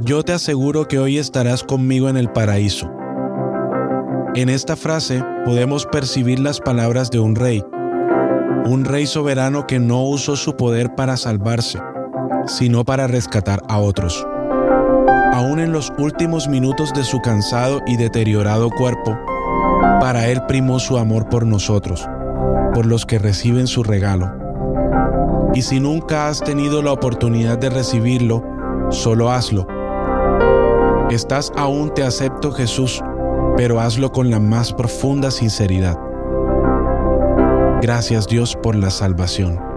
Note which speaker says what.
Speaker 1: yo te aseguro que hoy estarás conmigo en el paraíso. En esta frase podemos percibir las palabras de un rey, un rey soberano que no usó su poder para salvarse, sino para rescatar a otros. Aún en los últimos minutos de su cansado y deteriorado cuerpo, para Él primó su amor por nosotros, por los que reciben su regalo. Y si nunca has tenido la oportunidad de recibirlo, solo hazlo. Estás aún te acepto Jesús, pero hazlo con la más profunda sinceridad. Gracias Dios por la salvación.